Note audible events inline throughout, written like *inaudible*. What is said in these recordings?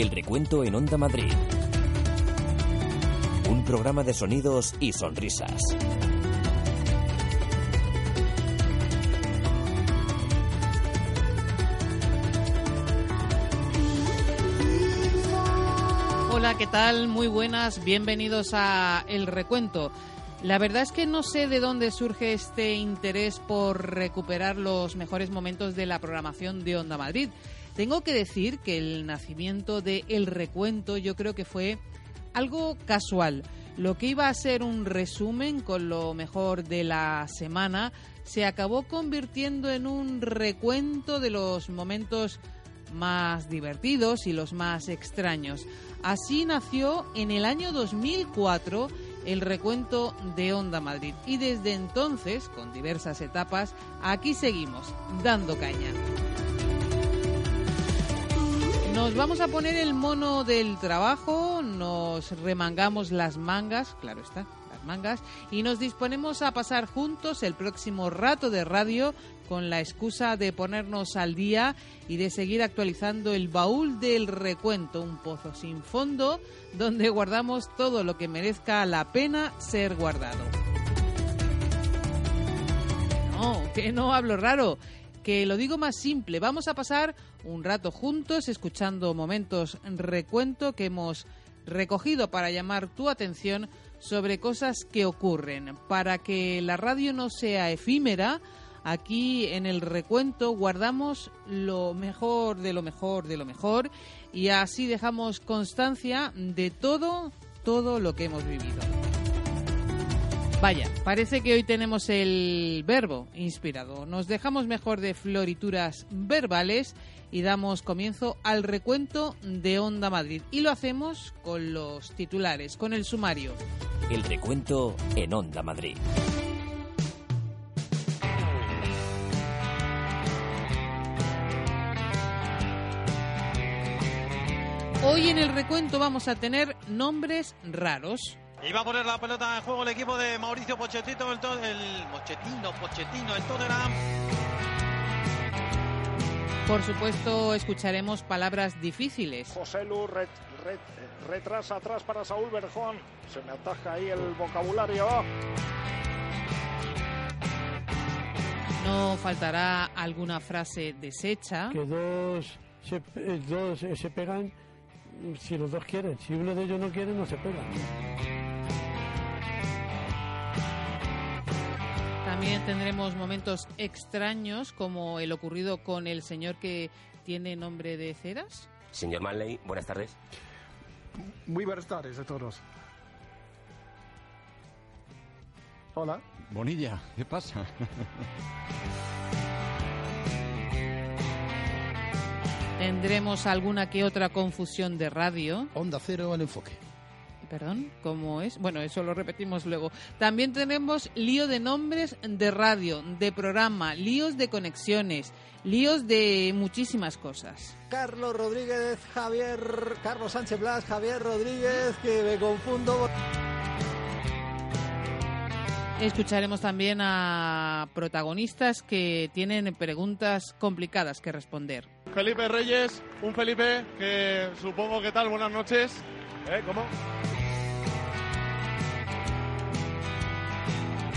El recuento en Onda Madrid. Un programa de sonidos y sonrisas. Hola, ¿qué tal? Muy buenas, bienvenidos a El Recuento. La verdad es que no sé de dónde surge este interés por recuperar los mejores momentos de la programación de Onda Madrid. Tengo que decir que el nacimiento de El Recuento yo creo que fue algo casual. Lo que iba a ser un resumen con lo mejor de la semana se acabó convirtiendo en un recuento de los momentos más divertidos y los más extraños. Así nació en el año 2004 el recuento de Onda Madrid y desde entonces, con diversas etapas, aquí seguimos dando caña. Nos vamos a poner el mono del trabajo, nos remangamos las mangas, claro está, mangas, y nos disponemos a pasar juntos el próximo rato de radio con la excusa de ponernos al día y de seguir actualizando el baúl del recuento, un pozo sin fondo donde guardamos todo lo que merezca la pena ser guardado. No, que no hablo raro que lo digo más simple. Vamos a pasar un rato juntos escuchando momentos recuento que hemos recogido para llamar tu atención sobre cosas que ocurren. Para que la radio no sea efímera, aquí en el recuento guardamos lo mejor de lo mejor de lo mejor y así dejamos constancia de todo, todo lo que hemos vivido. Vaya, parece que hoy tenemos el verbo inspirado. Nos dejamos mejor de florituras verbales y damos comienzo al recuento de Onda Madrid. Y lo hacemos con los titulares, con el sumario. El recuento en Onda Madrid. Hoy en el recuento vamos a tener nombres raros. Y va a poner la pelota en juego el equipo de Mauricio Pochettino, el, el Pochettino, Pochettino, el Tottenham. Por supuesto, escucharemos palabras difíciles. José Lu ret, ret, retrasa atrás para Saúl Berjón. Se me ataja ahí el vocabulario. No faltará alguna frase deshecha. Que dos se, dos se pegan si los dos quieren. Si uno de ellos no quiere, no se pegan. Tendremos momentos extraños como el ocurrido con el señor que tiene nombre de ceras. Señor Manley, buenas tardes. Muy buenas tardes a todos. Hola. Bonilla, ¿qué pasa? Tendremos alguna que otra confusión de radio. Onda cero al enfoque. Perdón, ¿cómo es? Bueno, eso lo repetimos luego. También tenemos lío de nombres de radio, de programa, líos de conexiones, líos de muchísimas cosas. Carlos Rodríguez, Javier, Carlos Sánchez Blas, Javier Rodríguez, que me confundo. Escucharemos también a protagonistas que tienen preguntas complicadas que responder. Felipe Reyes, un Felipe que supongo que tal, buenas noches. ¿Eh? ¿Cómo?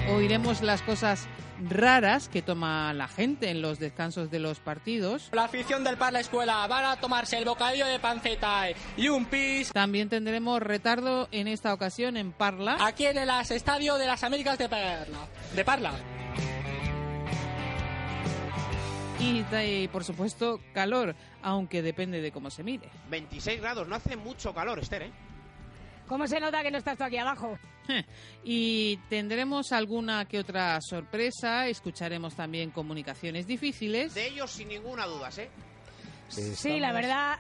Oiremos las cosas raras que toma la gente en los descansos de los partidos. La afición del Parla Escuela van a tomarse el bocadillo de panceta y un pis. También tendremos retardo en esta ocasión en Parla. Aquí en el Estadio de las Américas de Parla. De Parla. Y, y, por supuesto calor, aunque depende de cómo se mire. 26 grados, no hace mucho calor, Esther, ¿eh? ¿Cómo se nota que no estás tú aquí abajo? y tendremos alguna que otra sorpresa, escucharemos también comunicaciones difíciles. De ellos sin ninguna duda, ¿eh? Sí, la verdad.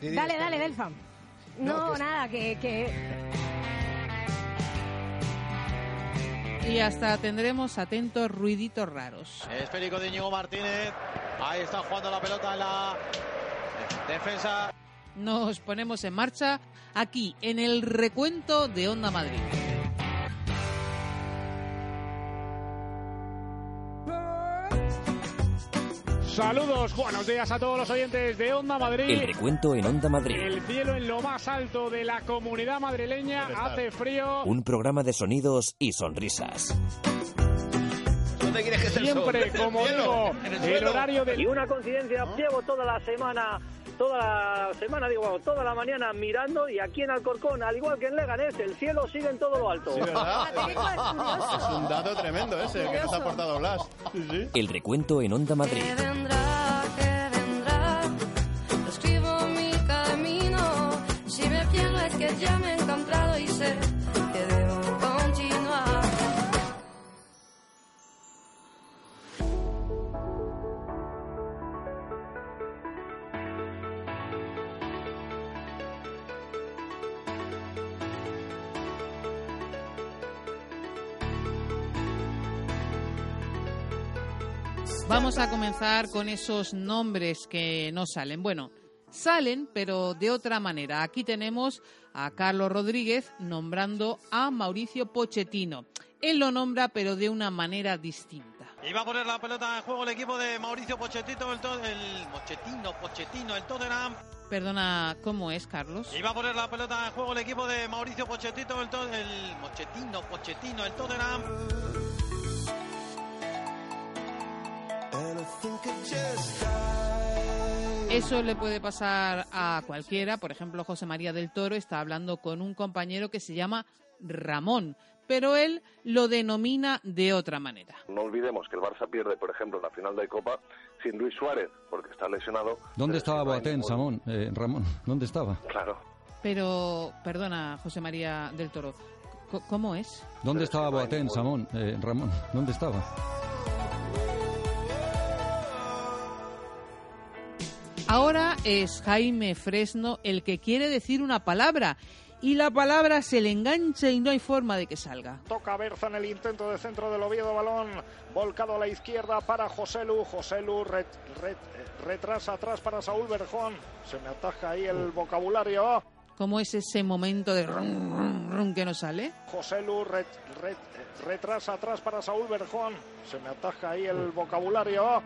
dale, dale, Delfa. No, nada, que, que... Y hasta tendremos atentos ruiditos raros. Esférico de Íñigo Martínez. Ahí está jugando la pelota en la defensa. Nos ponemos en marcha aquí en el recuento de Onda Madrid. Saludos, buenos días a todos los oyentes de Onda Madrid. El recuento en Onda Madrid. El cielo en lo más alto de la comunidad madrileña hace frío. Un programa de sonidos y sonrisas. ¿Dónde quieres que esté el sol? Siempre, como ¿En el digo, el horario del Y una coincidencia, llevo toda la semana, toda la semana, digo, vamos, toda la mañana mirando y aquí en Alcorcón, al igual que en Leganés, el cielo sigue en todo lo alto. Sí, ¿verdad? *laughs* Es un dato tremendo ese, el que nos ha aportado Blas. Sí, sí. El recuento en Onda Madrid. vendrá, que vendrá. Escribo mi camino. Si me pierdo es que ya me he encontrado y sé Vamos a comenzar con esos nombres que no salen. Bueno, salen, pero de otra manera. Aquí tenemos a Carlos Rodríguez nombrando a Mauricio Pochettino. Él lo nombra, pero de una manera distinta. Y va a poner la pelota en juego el equipo de Mauricio Pochettino, el, to- el Pochettino, Pochettino, el Tottenham. Perdona, ¿cómo es, Carlos? Y va a poner la pelota en juego el equipo de Mauricio Pochettino, el, to- el Pochettino, Pochettino, el Tottenham. Eso le puede pasar a cualquiera. Por ejemplo, José María del Toro está hablando con un compañero que se llama Ramón, pero él lo denomina de otra manera. No olvidemos que el Barça pierde, por ejemplo, la final de Copa sin Luis Suárez, porque está lesionado. ¿Dónde estaba Boateng, Samón? Eh, Ramón, ¿dónde estaba? Claro. Pero, perdona, José María del Toro, ¿cómo es? ¿Dónde estaba Boateng, Samón? Eh, Ramón, ¿dónde estaba? Ahora es Jaime Fresno el que quiere decir una palabra y la palabra se le engancha y no hay forma de que salga. Toca Berza en el intento de centro del Oviedo, balón volcado a la izquierda para José Lu. José Lu ret- ret- retrasa atrás para Saúl Berjón. Se me ataja ahí el vocabulario. ¿Cómo es ese momento de rum, rum, rum que no sale? José Lu ret- ret- retrasa atrás para Saúl Berjón. Se me ataja ahí el vocabulario.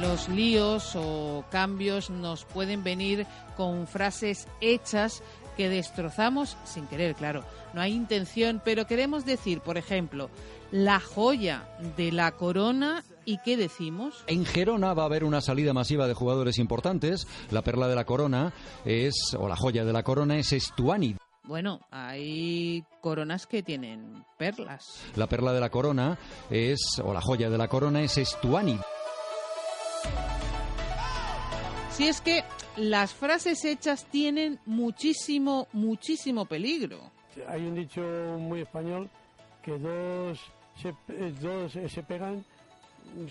Los líos o cambios nos pueden venir con frases hechas que destrozamos sin querer, claro. No hay intención, pero queremos decir, por ejemplo, la joya de la corona y ¿qué decimos? En Gerona va a haber una salida masiva de jugadores importantes. La perla de la corona es, o la joya de la corona es Estuani. Bueno, hay coronas que tienen perlas. La perla de la corona es, o la joya de la corona es Estuani. Si es que las frases hechas tienen muchísimo, muchísimo peligro. Hay un dicho muy español que dos se, eh, dos eh, se pegan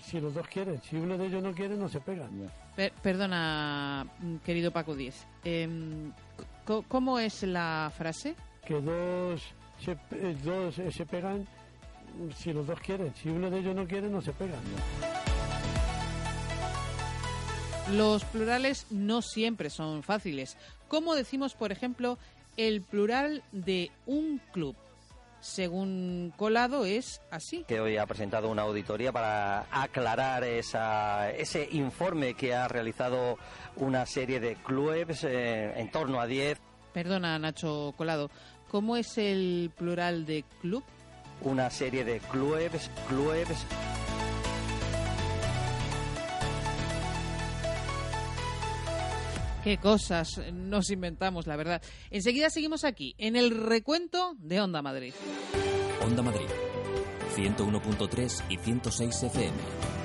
si los dos quieren. Si uno de ellos no quiere, no se pegan. Per- perdona, querido Paco Díez. em, ¿Cómo es la frase? Que dos se, eh, dos eh, se pegan si los dos quieren. Si uno de ellos no quiere, no se pegan. Los plurales no siempre son fáciles. ¿Cómo decimos, por ejemplo, el plural de un club? Según Colado es así. que hoy ha presentado una auditoría para aclarar esa, ese informe que ha realizado una serie de clubes, eh, en torno a 10, Perdona, Nacho Colado. ¿Cómo es el plural de club? una serie de clubes, clubes. Qué cosas nos inventamos, la verdad. Enseguida seguimos aquí, en el recuento de Onda Madrid. Onda Madrid. 101.3 y 106 FM.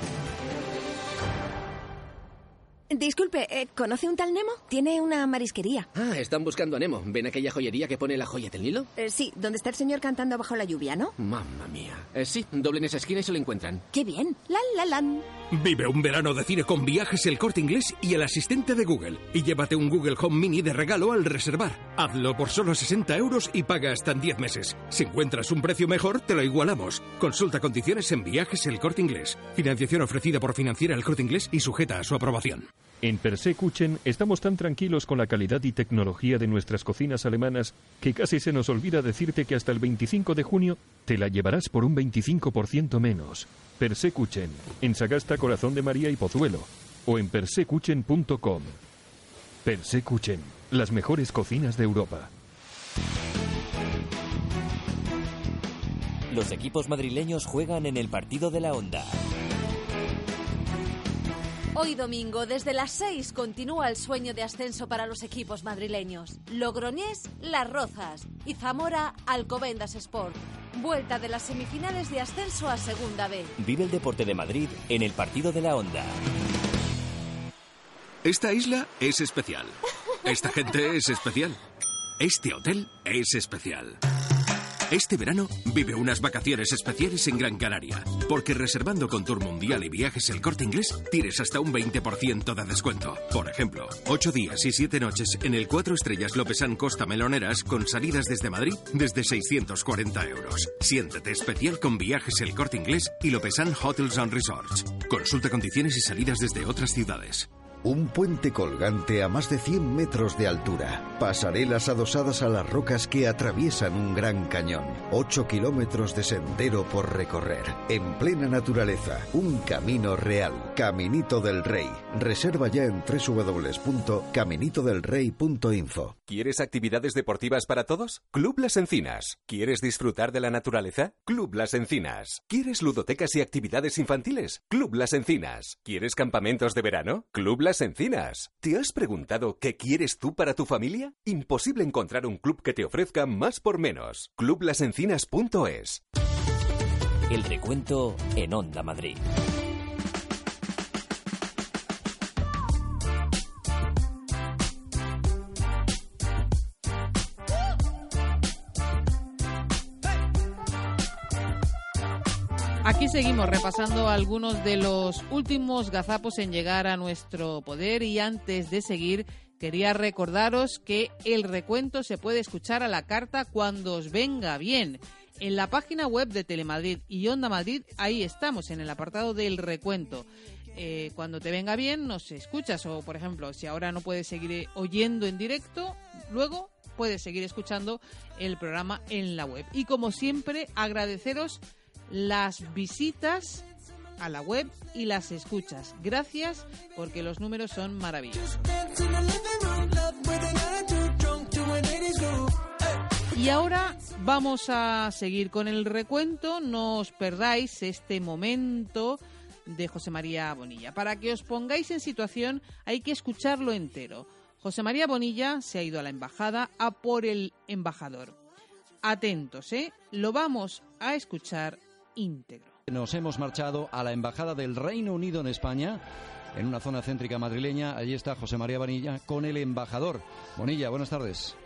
Disculpe, eh, ¿conoce un tal Nemo? Tiene una marisquería. Ah, están buscando a Nemo. ¿Ven aquella joyería que pone la joya del Nilo? Eh, sí, donde está el señor cantando bajo la lluvia, ¿no? Mamma mía. Eh, sí, doblen esa esquina y se lo encuentran. ¡Qué bien! ¡La, la, lan! Vive un verano de cine con viajes El Corte Inglés y el asistente de Google. Y llévate un Google Home Mini de regalo al reservar. Hazlo por solo 60 euros y paga hasta en 10 meses. Si encuentras un precio mejor, te lo igualamos. Consulta condiciones en viajes El Corte Inglés. Financiación ofrecida por Financiera El Corte Inglés y sujeta a su aprobación. En Persekuchen estamos tan tranquilos con la calidad y tecnología de nuestras cocinas alemanas que casi se nos olvida decirte que hasta el 25 de junio te la llevarás por un 25% menos. Persekuchen, en Sagasta Corazón de María y Pozuelo, o en persekuchen.com. Persekuchen, las mejores cocinas de Europa. Los equipos madrileños juegan en el partido de la Onda. Hoy domingo, desde las 6, continúa el sueño de ascenso para los equipos madrileños. Logroñés, Las Rozas y Zamora, Alcobendas Sport. Vuelta de las semifinales de ascenso a Segunda B. Vive el deporte de Madrid en el partido de la Onda. Esta isla es especial. Esta gente es especial. Este hotel es especial. Este verano vive unas vacaciones especiales en Gran Canaria, porque reservando con Tour Mundial y Viajes El Corte Inglés tienes hasta un 20% de descuento. Por ejemplo, 8 días y 7 noches en el 4 estrellas Lopesan Costa Meloneras con salidas desde Madrid desde 640 euros. Siéntete especial con Viajes El Corte Inglés y Lopesan Hotels and Resorts. Consulta condiciones y salidas desde otras ciudades. Un puente colgante a más de 100 metros de altura. Pasarelas adosadas a las rocas que atraviesan un gran cañón. 8 kilómetros de sendero por recorrer. En plena naturaleza. Un camino real. Caminito del Rey. Reserva ya en www.caminitodelrey.info. ¿Quieres actividades deportivas para todos? Club Las Encinas. ¿Quieres disfrutar de la naturaleza? Club Las Encinas. ¿Quieres ludotecas y actividades infantiles? Club Las Encinas. ¿Quieres campamentos de verano? Club Las Encinas. ¿Te has preguntado qué quieres tú para tu familia? Imposible encontrar un club que te ofrezca más por menos. Clublasencinas.es. El recuento en Onda Madrid. Aquí seguimos repasando algunos de los últimos gazapos en llegar a nuestro poder y antes de seguir quería recordaros que el recuento se puede escuchar a la carta cuando os venga bien. En la página web de Telemadrid y Onda Madrid, ahí estamos, en el apartado del recuento. Eh, cuando te venga bien, nos escuchas. O, por ejemplo, si ahora no puedes seguir oyendo en directo, luego puedes seguir escuchando el programa en la web. Y como siempre, agradeceros las visitas a la web y las escuchas. Gracias porque los números son maravillosos. Y ahora vamos a seguir con el recuento. No os perdáis este momento de José María Bonilla. Para que os pongáis en situación hay que escucharlo entero. José María Bonilla se ha ido a la embajada a por el embajador. Atentos, ¿eh? Lo vamos a escuchar íntegro. Nos hemos marchado a la Embajada del Reino Unido en España, en una zona céntrica madrileña. Allí está José María Bonilla con el embajador. Bonilla, buenas tardes.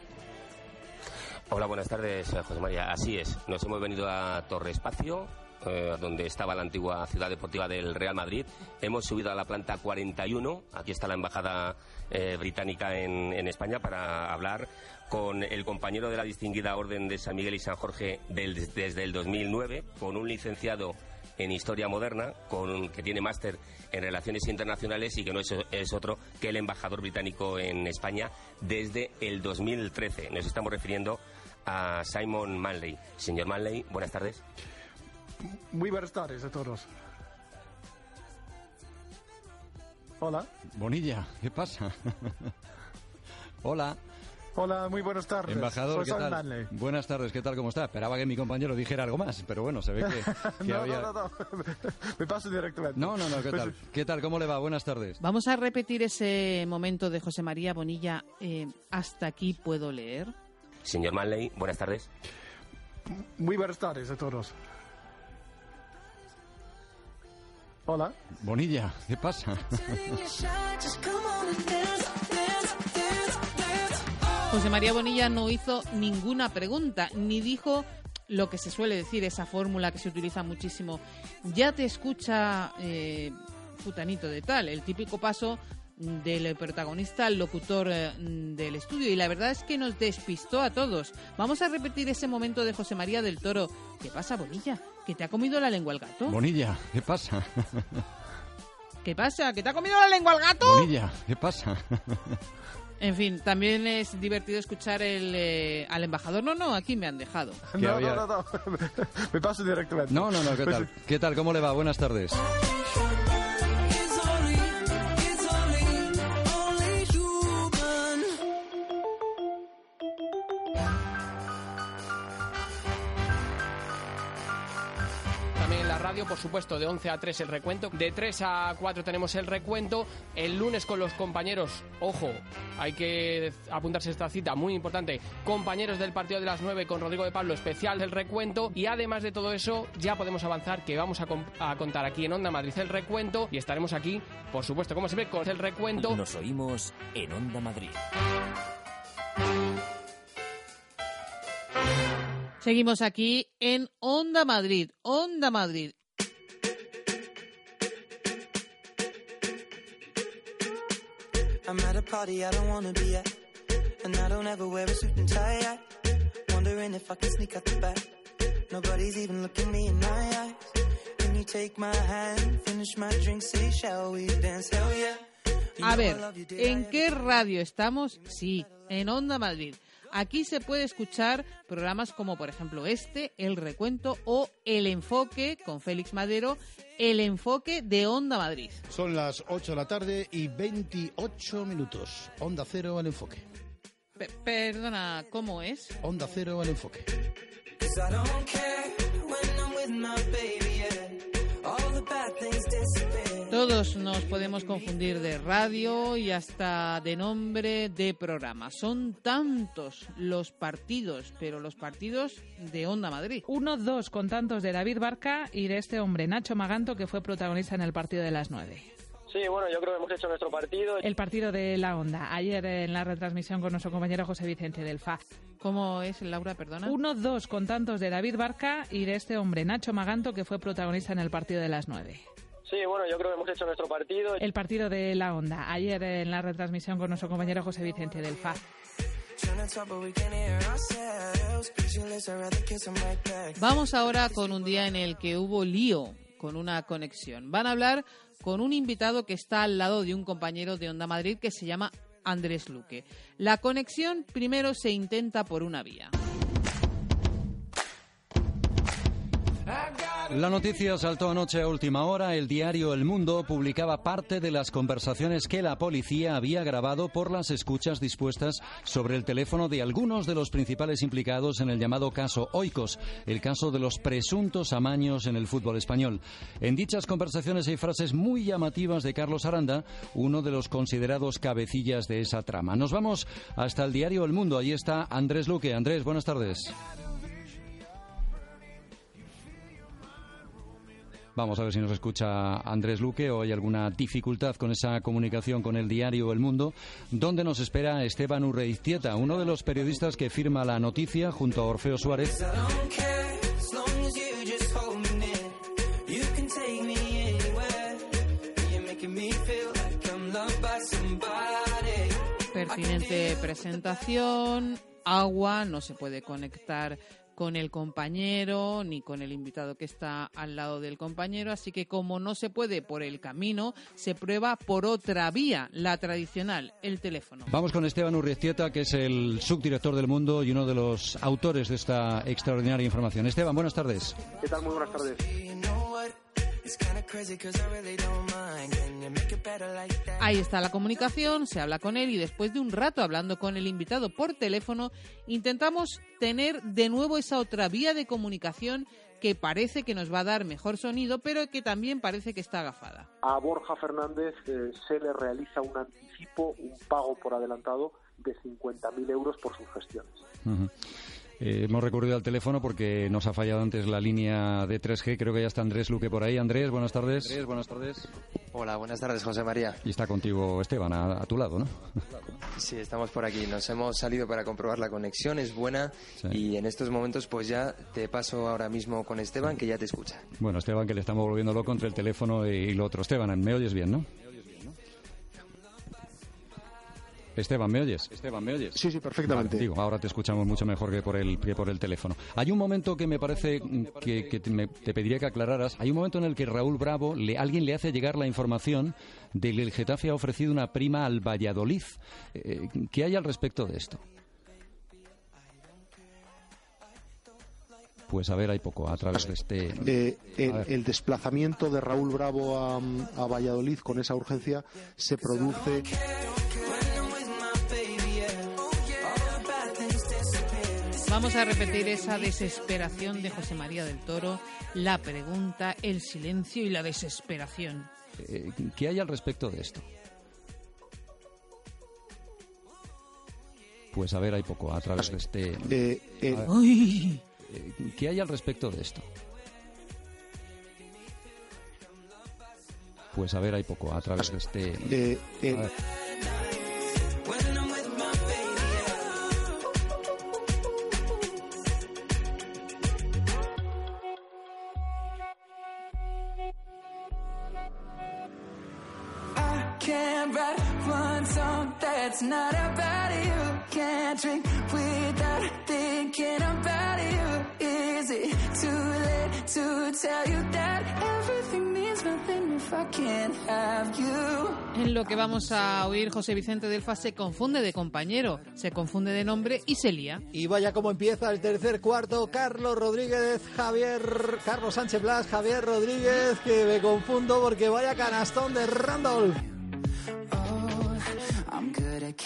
Hola, buenas tardes, José María. Así es, nos hemos venido a Torre Espacio, eh, donde estaba la antigua ciudad deportiva del Real Madrid. Hemos subido a la planta 41, aquí está la embajada eh, británica en, España, para hablar con el compañero de la distinguida Orden de San Miguel y San Jorge del- desde el 2009, con un licenciado en Historia Moderna, con, que tiene máster en Relaciones Internacionales y que no es, es otro que el embajador británico en España desde el 2013. Nos estamos refiriendo a Simon Manley. Señor Manley, buenas tardes. Muy buenas tardes a todos. Hola. Bonilla, ¿qué pasa? Hola. Hola, muy buenas tardes. Embajador, Soy ¿qué tal? Manley. Buenas tardes, ¿qué tal? ¿Cómo está? Esperaba que mi compañero dijera algo más, pero bueno, se ve que, *laughs* que no, había... no, no, no. *laughs* Me paso directamente. No, no, no, ¿qué tal? *laughs* ¿Qué tal? ¿Cómo le va? Buenas tardes. Vamos a repetir ese momento de José María Bonilla. eh, hasta aquí puedo leer. Señor Manley, buenas tardes. Muy buenas tardes a todos. Hola. Bonilla, ¿qué pasa? José María Bonilla no hizo ninguna pregunta, ni dijo lo que se suele decir, esa fórmula que se utiliza muchísimo. Ya te escucha eh, futanito de tal, el típico paso del protagonista al locutor eh, del estudio y la verdad es que nos despistó a todos. Vamos a repetir ese momento de José María del Toro. ¿Qué pasa, Bonilla? ¿Que te ha comido la lengua el gato? Bonilla, ¿qué pasa? *laughs* ¿Qué pasa? ¿Que te ha comido la lengua el gato? Bonilla, ¿qué pasa? *laughs* En fin, también es divertido escuchar el, eh, al embajador. No, no, aquí me han dejado. *laughs* No, no, no, no. Me paso directamente. No, no, no, ¿qué tal? ¿Qué tal? ¿Cómo le va? Buenas tardes. Radio, por supuesto, de 11 a 3 el recuento. De 3 a 4 tenemos el recuento. El lunes con los compañeros, ojo, hay que apuntarse esta cita muy importante. Compañeros del partido de las 9 con Rodrigo de Pablo, especial del recuento. Y además de todo eso, ya podemos avanzar que vamos a, contar aquí en Onda Madrid el recuento. Y estaremos aquí, por supuesto, como siempre, con el recuento. Nos oímos en Onda Madrid. Seguimos aquí en Onda Madrid. Onda Madrid. I'm at a party I don't wanna be at. And I don't ever wear a suit and tie. I wondering if I can sneak out the back. Nobody's even looking me in my eyes. Can you take my hand, finish my drink, say, shall we dance? Hell yeah. A ver, ¿en qué radio estamos? Sí, en Onda Madrid. Aquí se puede escuchar programas como, por ejemplo, este, El Recuento o El Enfoque con Félix Madero, El Enfoque de Onda Madrid. Son las 8 de la tarde y 28 minutos. Onda cero al enfoque. Pe- perdona, ¿cómo es? Onda cero al enfoque. Todos nos podemos confundir de radio y hasta de nombre de programa. Son tantos los partidos, pero los partidos de Onda Madrid. Uno, dos con tantos de David Barca y de este hombre, Nacho Maganto, que fue protagonista en el partido de las nueve. Sí, bueno, yo creo que hemos hecho nuestro partido. El partido de la Onda, ayer en la retransmisión con nuestro compañero José Vicente del FA. ¿Cómo es, Laura? Perdona. Uno, dos con tantos de David Barca y de este hombre, Nacho Maganto, que fue protagonista en el partido de las nueve. Sí, bueno, yo creo que hemos hecho nuestro partido. El partido de la Onda, ayer en la retransmisión con nuestro compañero José Vicente del FA. Vamos ahora con un día en el que hubo lío con una conexión. Van a hablar con un invitado que está al lado de un compañero de Onda Madrid que se llama Andrés Luque. La conexión primero se intenta por una vía. La noticia saltó anoche a última hora. El diario El Mundo publicaba parte de las conversaciones que la policía había grabado por las escuchas dispuestas sobre el teléfono de algunos de los principales implicados en el llamado caso Oikos, el caso de los presuntos amaños en el fútbol español. En dichas conversaciones hay frases muy llamativas de Carlos Aranda, uno de los considerados cabecillas de esa trama. Nos vamos hasta el diario El Mundo. Ahí está Andrés Luque. Andrés, buenas tardes. Vamos a ver si nos escucha Andrés Luque. O hay alguna dificultad con esa comunicación con el diario El Mundo, donde nos espera Esteban Urreiztieta, uno de los periodistas que firma la noticia junto a Orfeo Suárez. Pertinente presentación, agua, no se puede conectar con el compañero ni con el invitado que está al lado del compañero, así que como no se puede por el camino, se prueba por otra vía, la tradicional, el teléfono. Vamos con Esteban Urreiztieta, que es el subdirector del Mundo y uno de los autores de esta extraordinaria información. Esteban, buenas tardes. ¿Qué tal? Muy buenas tardes. Ahí está la comunicación, se habla con él y después de un rato hablando con el invitado por teléfono, intentamos tener de nuevo esa otra vía de comunicación que parece que nos va a dar mejor sonido, pero que también parece que está agafada. A Borja Fernández eh, se le realiza un anticipo, un pago por adelantado de 50.000 euros por sus gestiones. Ujú. Eh, hemos recurrido al teléfono porque nos ha fallado antes la línea de 3G. Creo que ya está Andrés Luque por ahí. Andrés, buenas tardes. Andrés, buenas tardes. Hola, buenas tardes, José María. Y está contigo Esteban, a, a tu lado, ¿no? Sí, estamos por aquí. Nos hemos salido para comprobar la conexión, es buena. Y en estos momentos, pues ya te paso ahora mismo con Esteban, que ya te escucha. Bueno, Esteban, que le estamos volviendo loco entre el teléfono y lo otro. Esteban, ¿me oyes bien, no? Esteban, ¿me oyes? Esteban, ¿me oyes? Sí, sí, perfectamente. Vale, digo, ahora te escuchamos mucho mejor que por el, que por el teléfono. Hay un momento que me parece que, que te, me- te pediría que aclararas. Hay un momento en el que Raúl Bravo, le, alguien le hace llegar la información de que el Getafe ha ofrecido una prima al Valladolid. Eh, ¿Qué hay al respecto de esto? Pues a ver, hay poco a través de este... Eh, el, desplazamiento de Raúl Bravo a, a Valladolid con esa urgencia se produce Vamos a repetir esa desesperación de José María del Toro, la pregunta, el silencio y la desesperación. Eh, ¿Qué hay al respecto de esto? Pues a ver, hay poco a través de este... Eh, ver. Uy. Eh, ¿Qué hay al respecto de esto? Pues a ver, hay poco a través de este... oír, José Vicente Delfa se confunde de compañero, se confunde de nombre y se lía. Y vaya como empieza el tercer cuarto, Carlos Rodríguez, Javier, Carlos Sánchez Blas, Javier Rodríguez, que me confundo porque vaya canastón de Randolph. I'm good at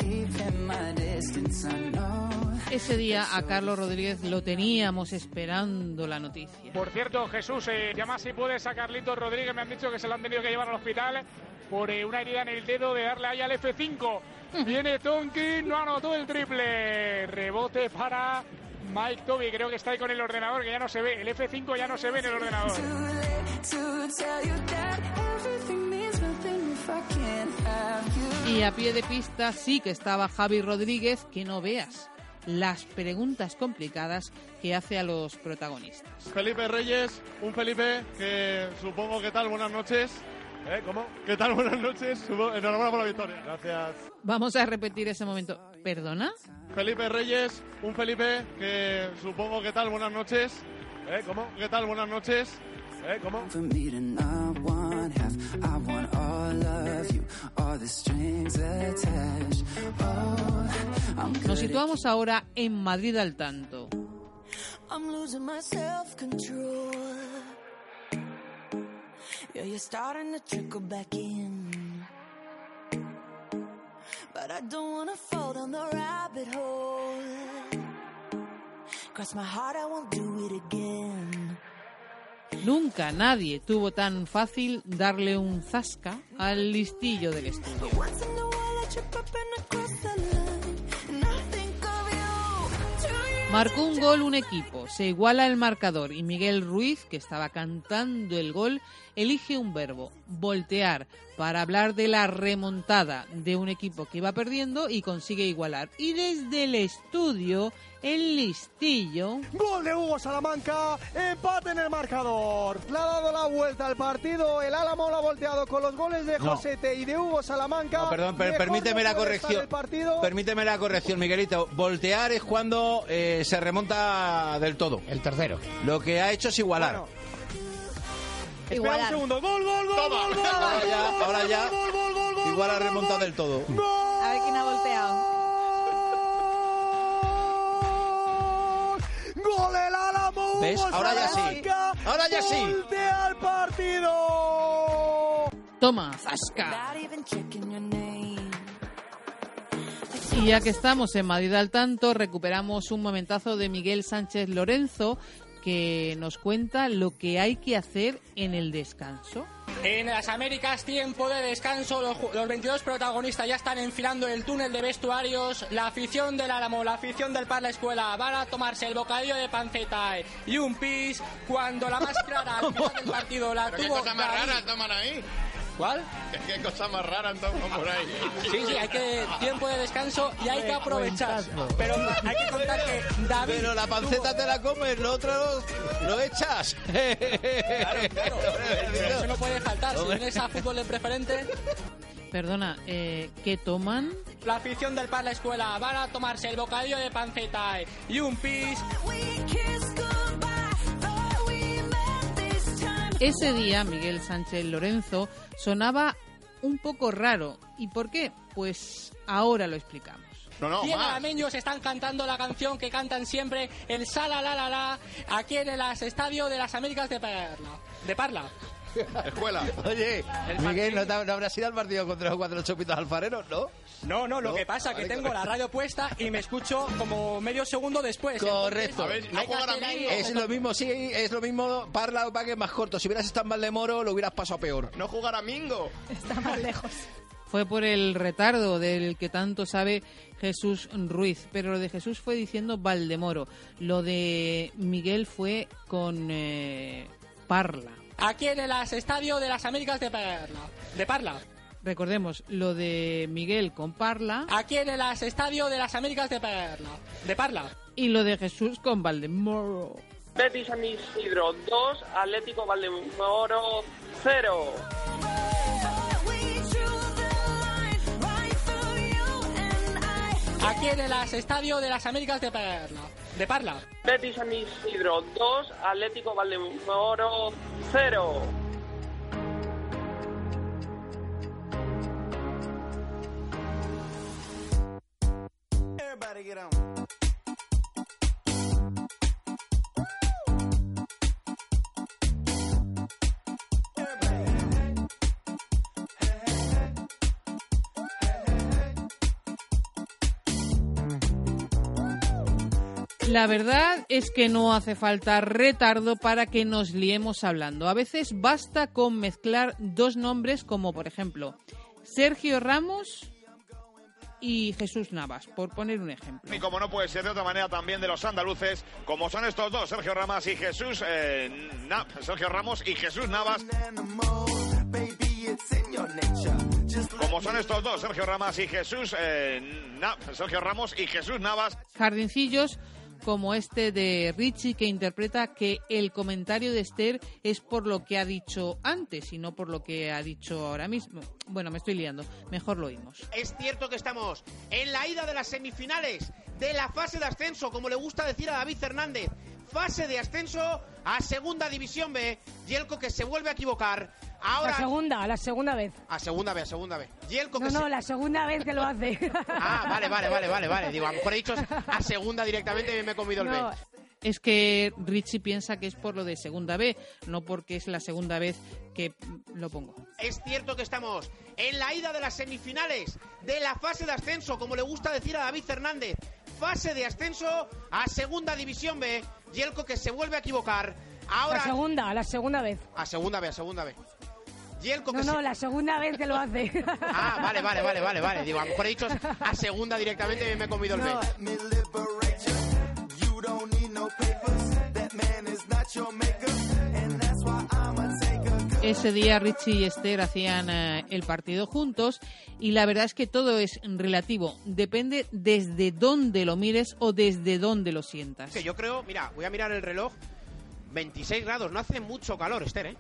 Ese día a Carlos Rodríguez lo teníamos esperando la noticia. Por cierto, Jesús, eh, llama si puedes a Carlitos Rodríguez. Me han dicho que se lo han tenido que llevar al hospital por eh, una herida en el dedo de darle ahí al F5. Viene Tonkin, no anotó el triple. Rebote para Mike Toby. Creo que está ahí con el ordenador, que ya no se ve. El F5 ya no se ve en el ordenador. Y a pie de pista sí que estaba Javi Rodríguez, que no veas las preguntas complicadas que hace a los protagonistas. Felipe Reyes, un Felipe que supongo que tal, buenas noches. ¿Eh? ¿Cómo? ¿Qué tal? Buenas noches. Enhorabuena por la victoria. Gracias. Vamos a repetir ese momento. ¿Perdona? Felipe Reyes, un Felipe que supongo que tal, buenas noches. ¿Eh? ¿Cómo? ¿Qué tal? Buenas noches. ¿Eh? ¿Cómo? Nos situamos ahora en Madrid al tanto. But I don't wanna fall down the rabbit hole. Cross my heart, I won't do it again. Nunca nadie tuvo tan fácil darle un zasca al listillo del estudio. Marcó un gol un equipo, se iguala el marcador y Miguel Ruiz, que estaba cantando el gol, elige un verbo, voltear, para hablar de la remontada de un equipo que iba perdiendo y consigue igualar. Y desde el estudio, el listillo... Gol de Hugo Salamanca, empate en el marcador. Le ha dado la vuelta al partido, el Álamo lo ha volteado con los goles de No. Josete y de Hugo Salamanca. No, perdón, per- permíteme la corrección. el partido. Permíteme la corrección, Miguelito. Voltear es cuando eh, se remonta del todo. El tercero. Lo que ha hecho es igualar. Espera un segundo, gol, gol, gol, gol, gol. Ahora ya, gol, ahora ya. gol, gol, gol, gol, Igual ha remontado del todo. A ver quién ha volteado. Gol el Álamo. ¿Ves? Ahora ya sí. Ahora ya sí. Voltea el partido. Toma, zasca. Y ya que estamos en Madrid al tanto, recuperamos un momentazo de Miguel Sánchez Lorenzo que nos cuenta lo que hay que hacer en el descanso. En las Américas, tiempo de descanso. Los, ju- los 22 protagonistas ya están enfilando el túnel de vestuarios. La afición del Álamo, la afición del Par La Escuela van a tomarse el bocadillo de panceta y un pis cuando la más clara al final del *laughs* partido la ¿Pero qué tuvo. cosa más David. rara toman ahí? ¿Cuál? ¿Qué cosa más rara toman por ahí? *laughs* Sí, sí, hay que tiempo de descanso y hay que aprovechar. Pero hay que contar que David. Pero la panceta te la comes, lo otro lo, lo echas. *laughs* Claro, claro. Eso no puede faltar. Si vienes a fútbol de preferente, Perdona, eh, ¿qué toman? la afición del Par La Escuela van a tomarse el bocadillo de panceta y un pis. Ese día Miguel Sánchez Lorenzo sonaba un poco raro. ¿Y por qué? Pues ahora lo explicamos. No, alameños están cantando la canción que cantan siempre el Sala la la la aquí en el estadio de las Américas de Parla. De Parla. Escuela. Oye, Miguel, ¿no, te- no habrás ido al partido contra los cuatro chopitos alfareros, no? No, no, lo No, que pasa es que vale, tengo la correcto. radio puesta y me escucho como medio segundo después. Correcto. Entonces, hay que hacer ahí- Es lo mismo, sí, es lo mismo. Parla que es más corto. Si hubieras estado en Valdemoro, lo hubieras pasado peor. No jugar a Mingo. Está más lejos. *laughs* Fue por el retardo del que tanto sabe Jesús Ruiz, pero lo de Jesús fue diciendo Valdemoro, lo de Miguel fue con eh, Parla. Aquí en el estadio de las Américas de Parla. De Parla. Recordemos, lo de Miguel con Parla Aquí en el estadio de las Américas de Parla. De Parla. y lo de Jesús con Valdemoro. Betis San Isidro 2, Atlético Valdemoro 0. Aquí en el estadio de las Américas de Parla. De Parla. Betis San Isidro 2, Atlético Valdemoro 0. Everybody get on. La verdad es que no hace falta retardo para que nos liemos hablando. A veces basta con mezclar dos nombres como por ejemplo Sergio Ramos y Jesús Navas, por poner un ejemplo. Y como no puede ser de otra manera también de los andaluces, como son estos dos, Sergio Ramos y Jesús, eh, Na- Sergio Ramos y Jesús Navas. Como son estos dos, Sergio Ramos y Jesús, eh, Na- Sergio Ramos y Jesús Navas. Jardincillos como este de Richie que interpreta que el comentario de Esther es por lo que ha dicho antes y no por lo que ha dicho ahora mismo. Bueno, me estoy liando, mejor lo oímos. Es cierto que estamos en la ida de las semifinales de la fase de ascenso, como le gusta decir a David Fernández. Fase de ascenso a Segunda División B. Yelko que se vuelve a equivocar. Ahora La segunda, la segunda vez. a Segunda B, a Segunda B. Yelko No, que no, se... la segunda vez que lo hace. *laughs* Ah, vale, vale, vale, vale, vale. Digo, a lo mejor he dicho a Segunda directamente y me he comido el No, B. Es que Richie piensa que es por lo de segunda B, no porque es la segunda vez que lo pongo. Es cierto que estamos en la ida de las semifinales de la fase de ascenso, como le gusta decir a David Fernández. Fase de ascenso a Segunda División B. Yelko que se vuelve a equivocar. Ahora La segunda, la segunda vez. a Segunda B, a Segunda B. Yelko que No, se... no, la segunda vez que lo hace. *laughs* Ah, vale, vale, vale, vale, vale. Digo, a lo mejor he dicho a Segunda directamente y me he comido el B. You don't need no papers. Ese día Richie y Esther hacían eh, el partido juntos y la verdad es que todo es relativo, depende desde dónde lo mires o desde dónde lo sientas. Que yo creo, mira, voy a mirar el reloj. 26 grados, no hace mucho calor, Esther, ¿eh?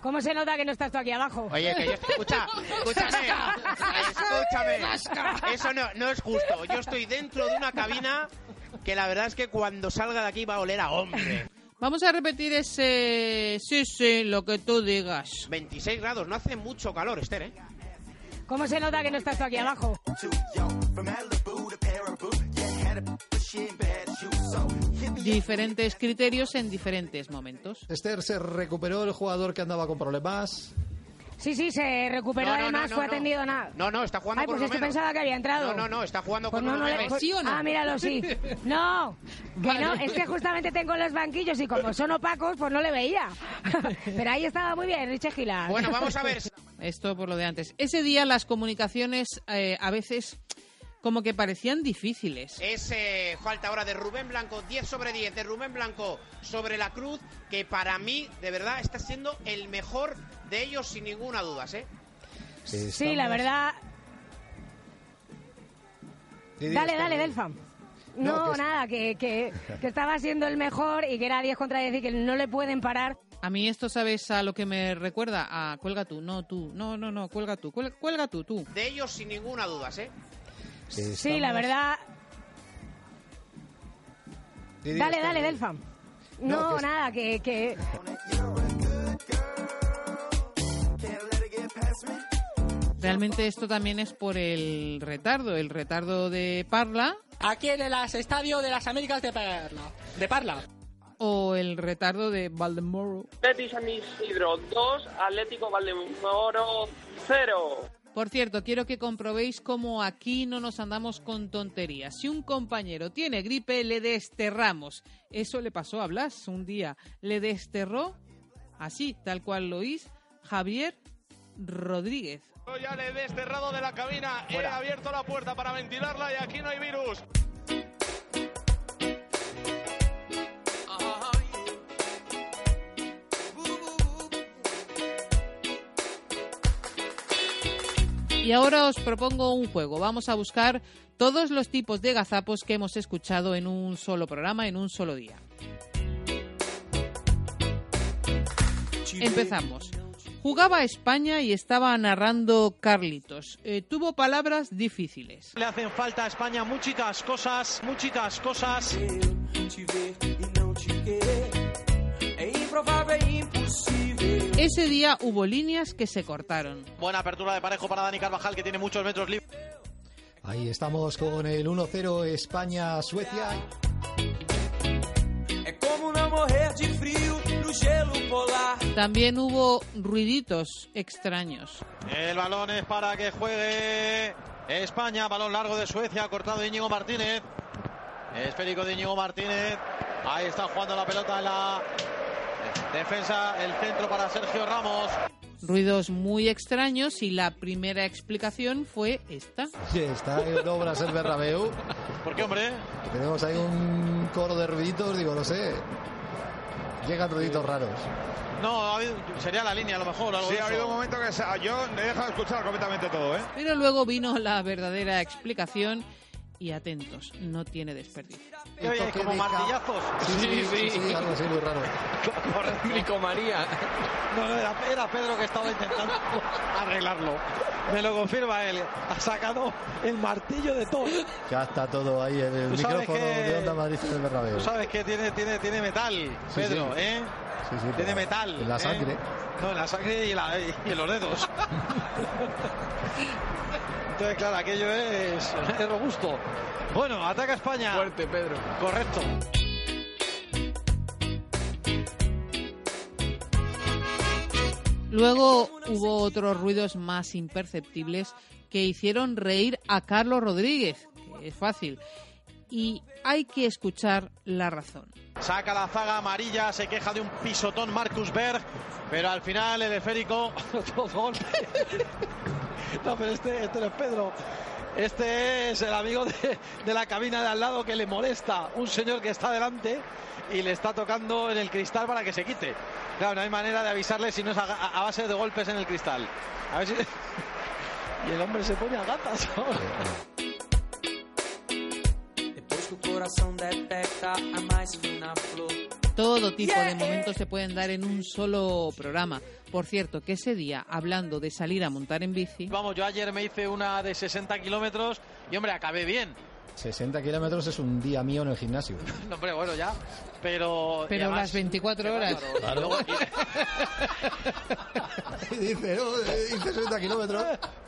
¿Cómo se nota que no estás tú aquí abajo? Oye, que yo estoy... Escucha, escúchame, escúchame. Eso no, no es justo. Yo estoy dentro de una cabina que la verdad es que cuando salga de aquí va a oler a hombre. Vamos a repetir ese sí, sí, lo que tú digas. 26 grados, no hace mucho calor, Esther, ¿eh? ¿Cómo se nota que no estás tú aquí abajo? Diferentes criterios en diferentes momentos. Esther se recuperó el jugador que andaba con problemas. Sí, sí, se recuperó No, no, además, no, fue no, atendido nada. No, no, está jugando Ay, con pues uno es que menos. pensaba que había entrado. No, no, no, está jugando Pues con no, uno no le- pues- Ah, míralo, sí. *laughs* No, que no, es que justamente tengo los banquillos y como son opacos, pues no le veía. *laughs* Pero ahí estaba muy bien, Richie Gila. Bueno, vamos a ver. *laughs* Esto por lo de antes. Ese día las comunicaciones eh, a veces como que parecían difíciles. Es eh, falta ahora de Rubén Blanco, 10 sobre 10 de Rubén Blanco sobre la cruz, que para mí, de verdad, está siendo el mejor de ellos sin ninguna duda, ¿eh? Sí, la verdad. Dale, dale, bien. Delfam. No, No, que- nada, que, que, *laughs* que estaba siendo el mejor y que era 10 contra 10 y que no le pueden parar. A mí esto, ¿sabes a lo que me recuerda? A cuelga tú, no tú, no, no, no, cuelga tú, cuelga, cuelga tú, tú. De ellos sin ninguna duda, ¿eh? Sí, la verdad. Dale, dale, bien. Delfam. No, No, que- nada, que, Realmente esto también es por el retardo, el retardo de Parla Aquí en el estadio de las Américas de Parla. De Parla. o el retardo de Valdemoro. Betis San Isidro 2, Atlético Valdemoro 0. Por cierto, quiero que comprobéis cómo aquí no nos andamos con tonterías. Si un compañero tiene gripe, le desterramos. Eso le pasó a Blas un día. Le desterró, así, tal cual lo oís, Javier Rodríguez. Ya le he desterrado de la cabina, he abierto la puerta para ventilarla y aquí no hay virus. Y ahora os propongo un juego. Vamos a buscar todos los tipos de gazapos que hemos escuchado en un solo programa, en un solo día. Empezamos. Jugaba a España y estaba narrando Carlitos. Eh, tuvo palabras difíciles. Le hacen falta a España muchas cosas, muchas cosas. Ese día hubo líneas que se cortaron. Buena apertura de parejo para Dani Carvajal, que tiene muchos metros libres. Ahí estamos con el 1-0 España-Suecia. También hubo ruiditos extraños. El balón es para que juegue España. Balón largo de Suecia, cortado de Íñigo Martínez. Esférico de Íñigo Martínez. Ahí está jugando la pelota en la defensa. El centro para Sergio Ramos. Ruidos muy extraños y la primera explicación fue esta. Sí, está en obras el Berrabeu. ¿Por qué, hombre? Tenemos ahí un coro de ruiditos, digo, no sé. Llegan ruiditos raros. No, sería la línea a lo mejor. algo Sí, de ha habido un momento que se- yo he dejado de escuchar completamente todo, ¿eh? Pero luego vino la verdadera explicación y atentos, no tiene desperdicio. Oye, como de martillazos. Sí, sí, sí, algo así muy raro. Bricomanía. *laughs* No, no, era, era Pedro que estaba intentando *laughs* arreglarlo. Me lo confirma él. Ha sacado el martillo de todo. Ya está todo ahí en el micrófono que- de Onda Madrid en el Bernabéu. Tú sabes que tiene, tiene, tiene metal, Sí, Pedro, sí. ¿eh? Sí, sí, Tiene metal. En la ¿eh? sangre. No, en la sangre y, en la- y en los dedos. *laughs* Entonces, claro, aquello es, es *laughs* robusto. Bueno, ataca España. Fuerte, Pedro. Correcto. Luego hubo otros ruidos más imperceptibles que hicieron reír a Carlos Rodríguez, que es fácil. Y hay que escuchar la razón. Saca la zaga amarilla, se queja de un pisotón Marcus Berg, pero al final el esférico. *laughs* Otro golpe. No, pero este, este no es Pedro. Este es el amigo de, la cabina de al lado que le molesta un señor que está delante y le está tocando en el cristal para que se quite. Claro, no hay manera de avisarle si no es a base de golpes en el cristal. A ver si. *laughs* y el hombre se pone a gatas. Todo tipo de momentos se pueden dar en un solo programa. Por cierto, que ese día, hablando de salir a montar en bici, Vamos, yo ayer me hice una de 60 kilómetros y, hombre, acabé bien. 60 kilómetros es un día mío en el gimnasio. *laughs* No, hombre, bueno, ya. Pero. pero además- las 24 horas. Y luego- *laughs* Y dice, no, eh, hice 60 kilómetros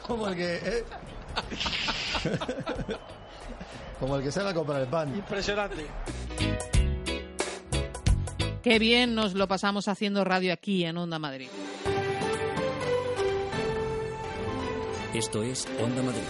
como el que... eh. *laughs* Como el que sale a comprar el pan. Impresionante. Qué bien nos lo pasamos haciendo radio aquí en Onda Madrid. Esto es Onda Madrid.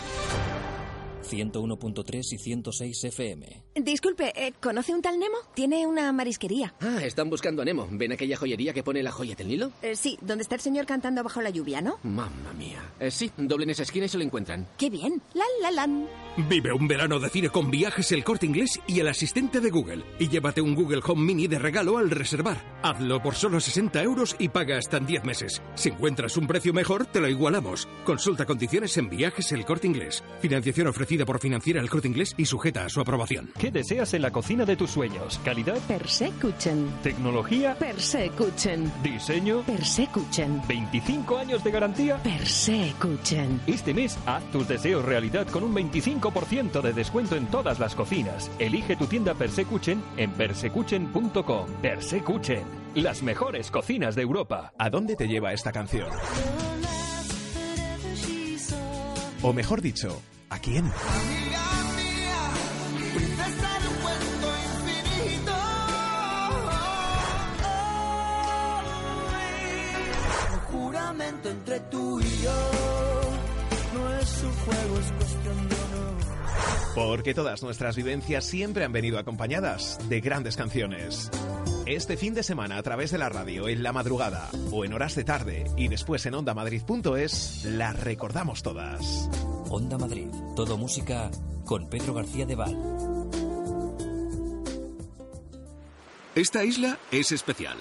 101.3 y 106 FM. Disculpe, eh, ¿conoce un tal Nemo? Tiene una marisquería. Ah, están buscando a Nemo. ¿Ven aquella joyería que pone la joya del Nilo? Eh, sí, donde está el señor cantando bajo la lluvia, ¿no? Mamma mía. Eh, sí, doblen esa esquina y se lo encuentran. ¡Qué bien! ¡La, la, lan! Vive un verano de cine con viajes El Corte Inglés y el asistente de Google. Y llévate un Google Home Mini de regalo al reservar. Hazlo por solo 60 euros y paga hasta en 10 meses. Si encuentras un precio mejor, te lo igualamos. Consulta condiciones en viajes El Corte Inglés. Financiación ofrecida por Financiera El Corte Inglés y sujeta a su aprobación. ¿Qué deseas en la cocina de tus sueños? ¿Calidad? Persecuchen. ¿Tecnología? Persecuchen. ¿Diseño? Persecuchen. ¿25 años de garantía? Persecuchen. Este mes haz tus deseos realidad con un 25% de descuento en todas las cocinas. Elige tu tienda Persecuchen en persecuchen.com. Persecuchen, las mejores cocinas de Europa. ¿A dónde te lleva esta canción? O mejor dicho, ¿a quién? Entre tú y yo. No es un juego, es cuestión de honor. Porque todas nuestras vivencias siempre han venido acompañadas de grandes canciones. Este fin de semana a través de la radio, en la madrugada o en horas de tarde y después en ondamadrid.es, las recordamos todas. Onda Madrid. Todo música con Pedro García de Val. Esta isla es especial.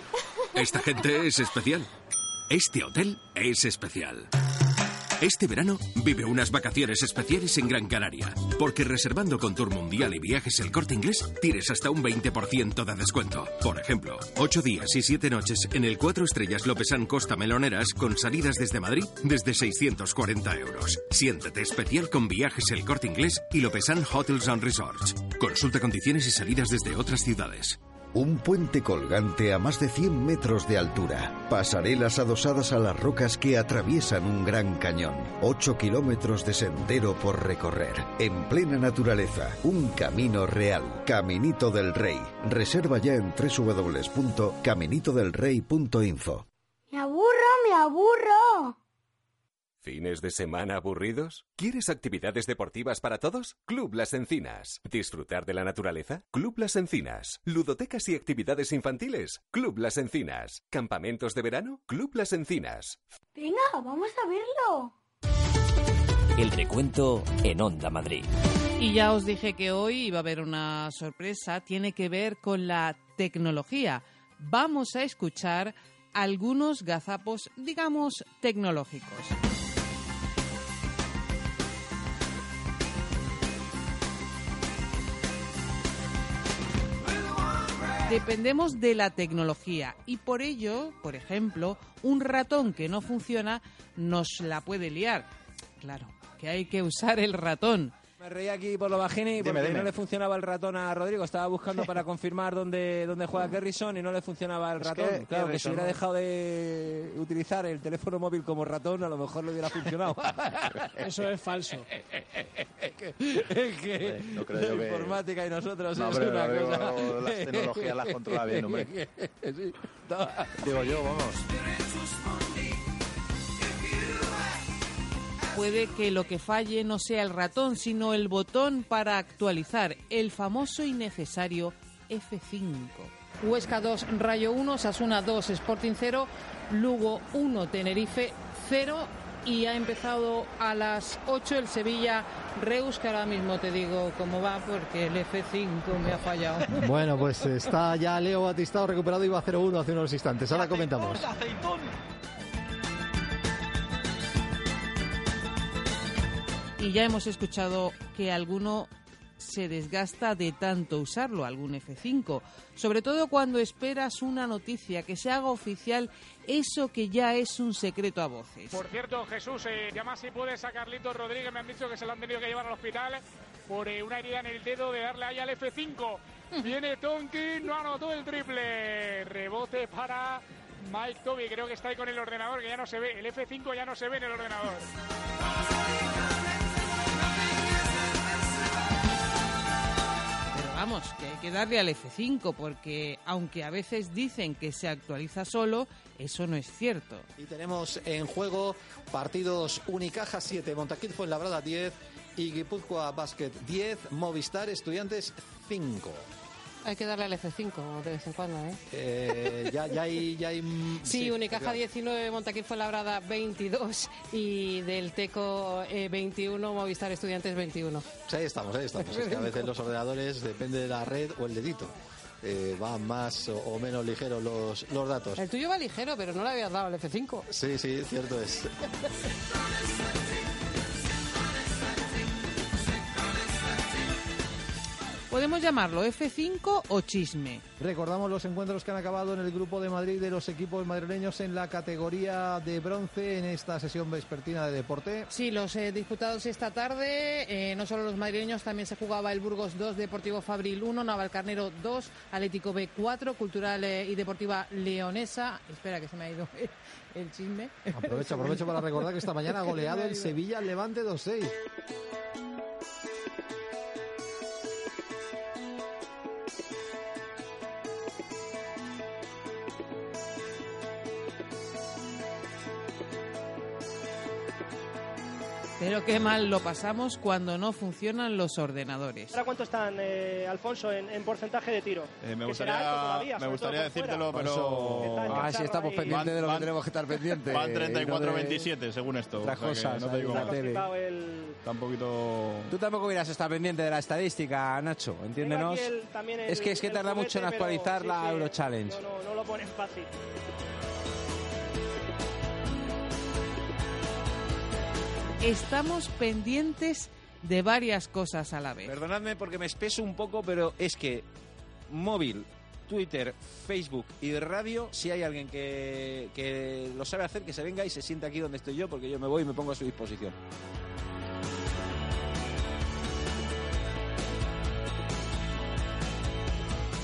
Esta gente es especial. Este hotel es especial. Este verano vive unas vacaciones especiales en Gran Canaria, porque reservando con Tour Mundial y Viajes El Corte Inglés tienes hasta un 20% de descuento. Por ejemplo, 8 días y 7 noches en el 4 Estrellas Lopesan Costa Meloneras con salidas desde Madrid desde 640 euros. Siéntete especial con Viajes El Corte Inglés y Lopesan Hotels and Resorts. Consulta condiciones y salidas desde otras ciudades. Un puente colgante a más de 100 metros de altura. Pasarelas adosadas a las rocas que atraviesan un gran cañón. 8 kilómetros de sendero por recorrer. En plena naturaleza. Un camino real. Caminito del Rey. Reserva ya en www.caminitodelrey.info. Me aburro, me aburro. ¿Fines de semana aburridos? ¿Quieres actividades deportivas para todos? Club Las Encinas. ¿Disfrutar de la naturaleza? Club Las Encinas. ¿Ludotecas y actividades infantiles? Club Las Encinas. ¿Campamentos de verano? Club Las Encinas. Venga, vamos a verlo. El recuento en Onda Madrid. Y ya os dije que hoy iba a haber una sorpresa, tiene que ver con la tecnología. Vamos a escuchar algunos gazapos, digamos, tecnológicos. Dependemos de la tecnología y por ello, por ejemplo, un ratón que no funciona nos la puede liar. Claro, que hay que usar el ratón. Me reí aquí por lo bajini porque Dime, dime. no le funcionaba el ratón a Rodrigo. Estaba buscando para *laughs* confirmar dónde, dónde juega Kerrison y no le funcionaba el Es ratón. que claro, que si hubiera dejado de utilizar el teléfono móvil como ratón, a lo mejor le hubiera funcionado. *laughs* Eso es falso. es que, es que no creo la yo que- informática y nosotros No, es hombre, una cosa... las tecnologías las controla bien, hombre. *laughs* Sí. Digo yo, vamos. Puede que lo que falle no sea el ratón, sino el botón para actualizar, el famoso y necesario F5. Huesca 2, Rayo 1, Sasuna 2, Sporting 0, Lugo 1, Tenerife 0 y ha empezado a las 8 el Sevilla Reus, que ahora mismo te digo cómo va porque el F5 me ha fallado. *laughs* Bueno, pues está ya Leo Batistao recuperado y va 0-1 hace unos instantes. Ahora comentamos. Y ya hemos escuchado que alguno se desgasta de tanto usarlo, algún F5, sobre todo cuando esperas una noticia que se haga oficial eso que ya es un secreto a voces. Por cierto, Jesús, eh, llama si puedes a Carlitos Rodríguez. Me han dicho que se lo han tenido que llevar al hospital por eh, una herida en el dedo de darle ahí al F5. Viene Tonkin, no anotó el triple. Rebote para Mike Toby. Creo que está ahí con el ordenador, que ya no se ve. El F5 ya no se ve en el ordenador. Vamos, que hay que darle al F5 porque aunque a veces dicen que se actualiza solo, eso no es cierto. Y tenemos en juego partidos Unicaja 7, Montaquit Fuenlabrada 10 y Guipúzcoa Basket 10, Movistar Estudiantes 5. Hay que darle al F5 de vez en cuando, ¿eh? Eh, ya, ya hay... Ya hay *laughs* mm, Sí, Unicaja claro. 19, Montaquín Fuenlabrada 22 y del Teco eh, 21, Movistar Estudiantes 21. Pues ahí estamos, ahí estamos. Es que a veces los ordenadores, depende de la red o el dedito, eh, van más o, o menos ligeros los, los datos. El tuyo va ligero, pero no le habías dado al F5. Sí, sí, cierto es. *laughs* Podemos llamarlo F5 o chisme. Recordamos los encuentros que han acabado en el grupo de Madrid de los equipos madrileños en la categoría de bronce en esta sesión vespertina de deporte. Sí, los eh, disputados esta tarde, eh, no solo los madrileños, también se jugaba el Burgos 2, Deportivo Fabril 1, Navalcarnero 2, Atlético B 4, Cultural eh, y Deportiva Leonesa. Espera, que se me ha ido *laughs* el chisme. Aprovecho, aprovecho para recordar que esta mañana ha *laughs* goleado el Sevilla Levante 2-6. Pero qué mal lo pasamos cuando no funcionan los ordenadores. ¿Ahora cuánto están, eh, Alfonso, en, en porcentaje de tiro? Eh, me gustaría, todavía, me gustaría decírtelo, fuera. pero. Ah, sí, estamos pendientes de lo que tenemos que estar pendientes. Van y no de 34-27, según esto. otras o sea no te digo más. tele. Está un poquito. Tú tampoco hubieras estado pendiente de la estadística, Nacho, entiéndenos. El- el- es que es que el tarda mucho en juguete, pero actualizar sí, la sí, Euro Challenge. No, no, no lo ponen fácil. Estamos pendientes de varias cosas a la vez. Perdonadme porque me espeso un poco, pero es que móvil, Twitter, Facebook y radio, si hay alguien que, que lo sabe hacer, que se venga y se siente aquí donde estoy yo, porque yo me voy y me pongo a su disposición.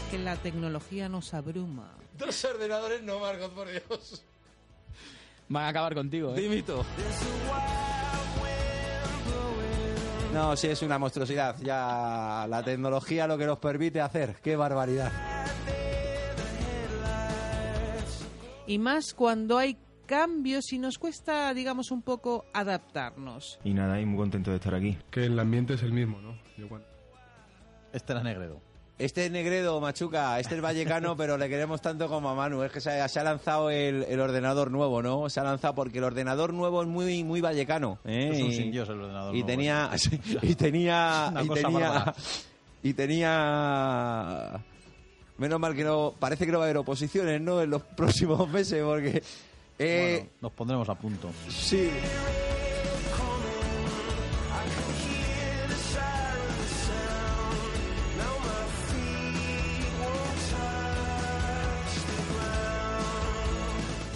Que la tecnología nos abruma. Dos ordenadores no, Marcos, por Dios. Van a acabar contigo, ¿eh? Dimito. No, sí, es una monstruosidad. Ya la tecnología lo que nos permite hacer. ¡Qué barbaridad! Y más cuando hay cambios y nos cuesta, digamos, un poco adaptarnos. Y nada, y muy contento de estar aquí. Que el ambiente es el mismo, ¿no? Yo Este era Negredo. Este es Negredo, Machuca, este es Vallecano, *laughs* pero le queremos tanto como a Manu. Es que se ha, se ha lanzado el, el ordenador nuevo, ¿no? Se ha lanzado porque el ordenador nuevo es muy muy vallecano. ¿eh? Es un sin Dios el ordenador Y nuevo, tenía, *laughs* sí. y tenía, *laughs* y tenía, bárbara. y tenía. Menos mal que no, parece que no va a haber oposiciones, ¿no? En los próximos meses, porque. eh, Bueno, nos pondremos a punto. Sí.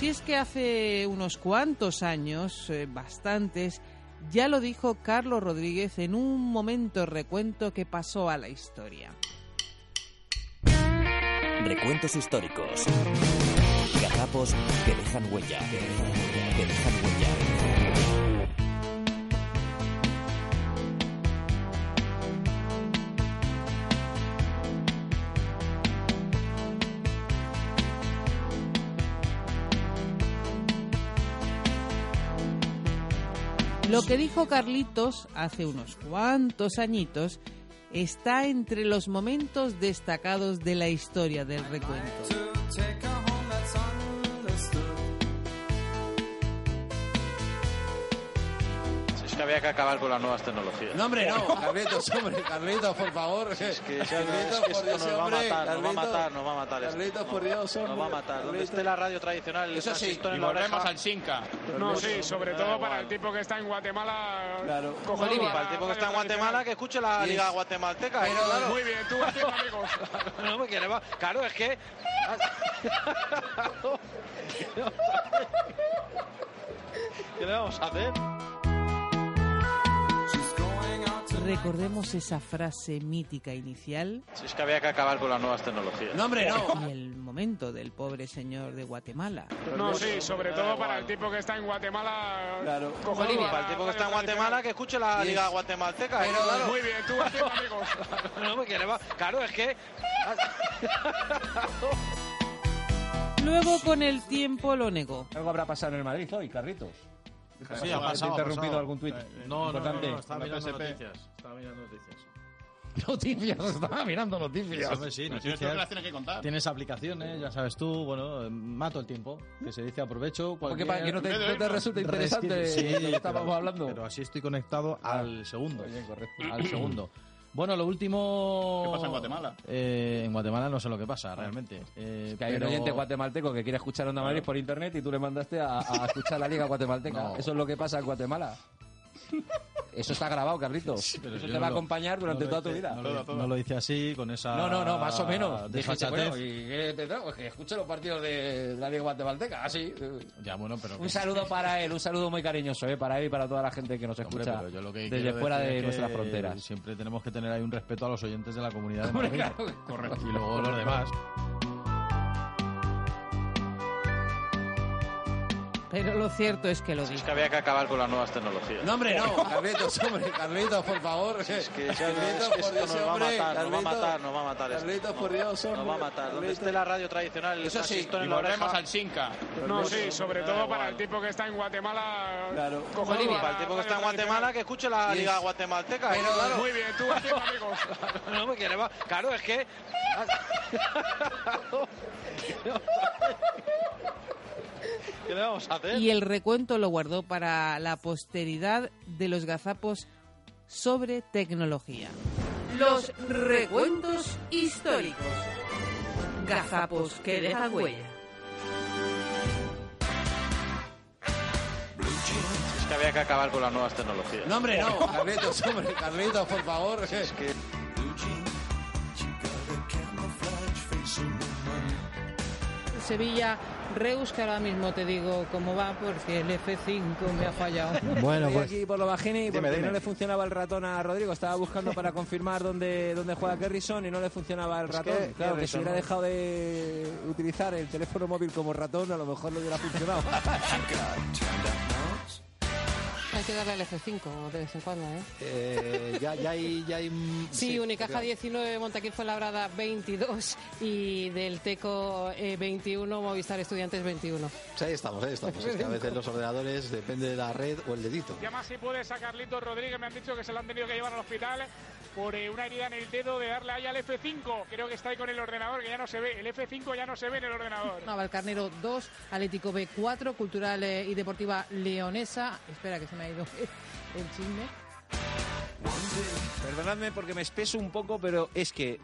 Si es que hace unos cuantos años, eh, bastantes, ya lo dijo Carlos Rodríguez en un momento recuento que pasó a la historia. Recuentos históricos. Gazapos que dejan huella. Que dejan. Que dejan huella. Lo que dijo Carlitos hace unos cuantos añitos está entre los momentos destacados de la historia del recuento. Que había que acabar con las nuevas tecnologías. No, hombre, no. Carlitos, hombre, Carlitos, por favor. Es que, es que- Carlitos, es que por Dios, nos va a hombre, matar, nos va a matar, nos va a matar. esto. Carlitos, por Dios, Nos va a hombre, matar. Donde esté la radio tradicional, Eso sí, y volvemos al Sinca. No, sí, sobre todo para el tipo que está en Guatemala. Claro. Para el tipo que está en Guatemala, que escuche la. Liga Guatemalteca. Pero, claro. Muy bien, tú *laughs* amigos. No, va- Claro, es que. *laughs* ¿Qué le vamos a hacer? Recordemos esa frase mítica inicial. Si es que había que acabar con las nuevas tecnologías. No, hombre, no. Y el momento del pobre señor de Guatemala. No, sí, sobre todo para el tipo que está en Guatemala. Claro. Para el tipo que está en Guatemala, que escuche la Yes. Liga Guatemalteca. Pero, claro. Muy bien, tú *laughs* amigos. No, me quiere más. Claro, es que. Luego con el tiempo lo negó. Algo habrá pasado en el Madrid hoy, Carlitos. Sí, ha pasado, ¿Te he interrumpido pasado. algún tuit Eh, No, no, no, no, estaba mirando PSP. noticias. Estaba mirando noticias. *laughs* Noticias, estaba mirando noticias. Sí, si noticias. tienes que contar. Tienes aplicaciones, ya sabes tú, bueno, eh, mato el tiempo, que se dice aprovecho. Porque para que no te- no te resulte interesante Sí, lo que estábamos pero- hablando. Pero así estoy conectado al segundo. Bien, correcto. Al segundo. Bueno, lo último... ¿Qué pasa en Guatemala? Eh, en Guatemala no sé lo que pasa, realmente. Eh, Que hay pero- un oyente guatemalteco que quiere escuchar Onda Madrid por internet y tú le mandaste a, a escuchar la Liga Guatemalteca. No. Eso es lo que pasa en Guatemala. Eso está grabado, Carlitos. Pero Eso te va a no acompañar durante no toda tu vida. No lo, no lo hice así, con esa. No, no, no, más o menos. Dijiste, bueno, ¿y qué te tengo? Pues que escuche los partidos de la Liga Guatemalteca, así. Ya, bueno, pero. Un saludo para él, un saludo muy cariñoso, ¿eh? Para él y para toda la gente que nos escucha pero yo lo que desde fuera de es que nuestras fronteras. Siempre tenemos que tener ahí un respeto a los oyentes de la comunidad de Hombre, Madrid. claro. Correcto. Y luego los demás. Pero lo cierto es que lo Es dijo. que había que acabar con las nuevas tecnologías. No, hombre, no, *laughs* Carlitos, hombre, Carlitos, por favor. Es que, *laughs* es que- Carlitos, es por Dios, nos va a hombre, matar, nos va a matar, nos va a matar esto. Carlitos, por Dios, Nos va a hombre, matar. Donde esté la radio tradicional, Eso sí, y volvemos al Sinca. No, sí, sobre todo igual. para el tipo que está en Guatemala. Claro. Para el tipo que está en Guatemala, que escuche la Liga es- Guatemalteca. Pero- ¿eh? claro. Muy bien, tú *laughs* amigos. No me quiere más. Claro, es que. ¿Qué le vamos a hacer? Y el recuento lo guardó para la posteridad de los gazapos sobre tecnología. Los recuentos históricos. Gazapos que dejan huella. Es que había que acabar con las nuevas tecnologías. No, hombre, no, Carlitos, hombre, Carlitos, por favor. Es que. Sevilla Reus, que ahora mismo te digo cómo va, porque el F5 me ha fallado. *laughs* Bueno, pues- aquí por lo bajini, porque Dime, dime. no le funcionaba el ratón a Rodrigo. Estaba buscando para confirmar dónde, dónde juega Kerrison y no le funcionaba el Es ratón. que claro, que si hubiera dejado de utilizar el teléfono móvil como ratón, a lo mejor le hubiera funcionado. *laughs* Que darle al F5 de vez en cuando, ¿eh? Eh, ya, ya hay. Ya hay mm, *laughs* Sí, Unicaja 19, Montaquín Fuenlabrada 22 y del Teco eh, 21, Movistar Estudiantes 21. Pues ahí estamos, ahí estamos. Es que a veces los ordenadores depende de la red o el dedito. Llama si puedes a Carlitos Rodríguez. Me han dicho que se lo han tenido que llevar al hospital por eh, una herida en el dedo de darle ahí al F5. Creo que está ahí con el ordenador, que ya no se ve. El F5 ya no se ve en el ordenador. Navalcarnero 2, Atlético B 4, Cultural eh, y Deportiva Leonesa. Espera que se me ha ido *laughs* el chisme. Perdonadme porque me espeso un poco, pero es que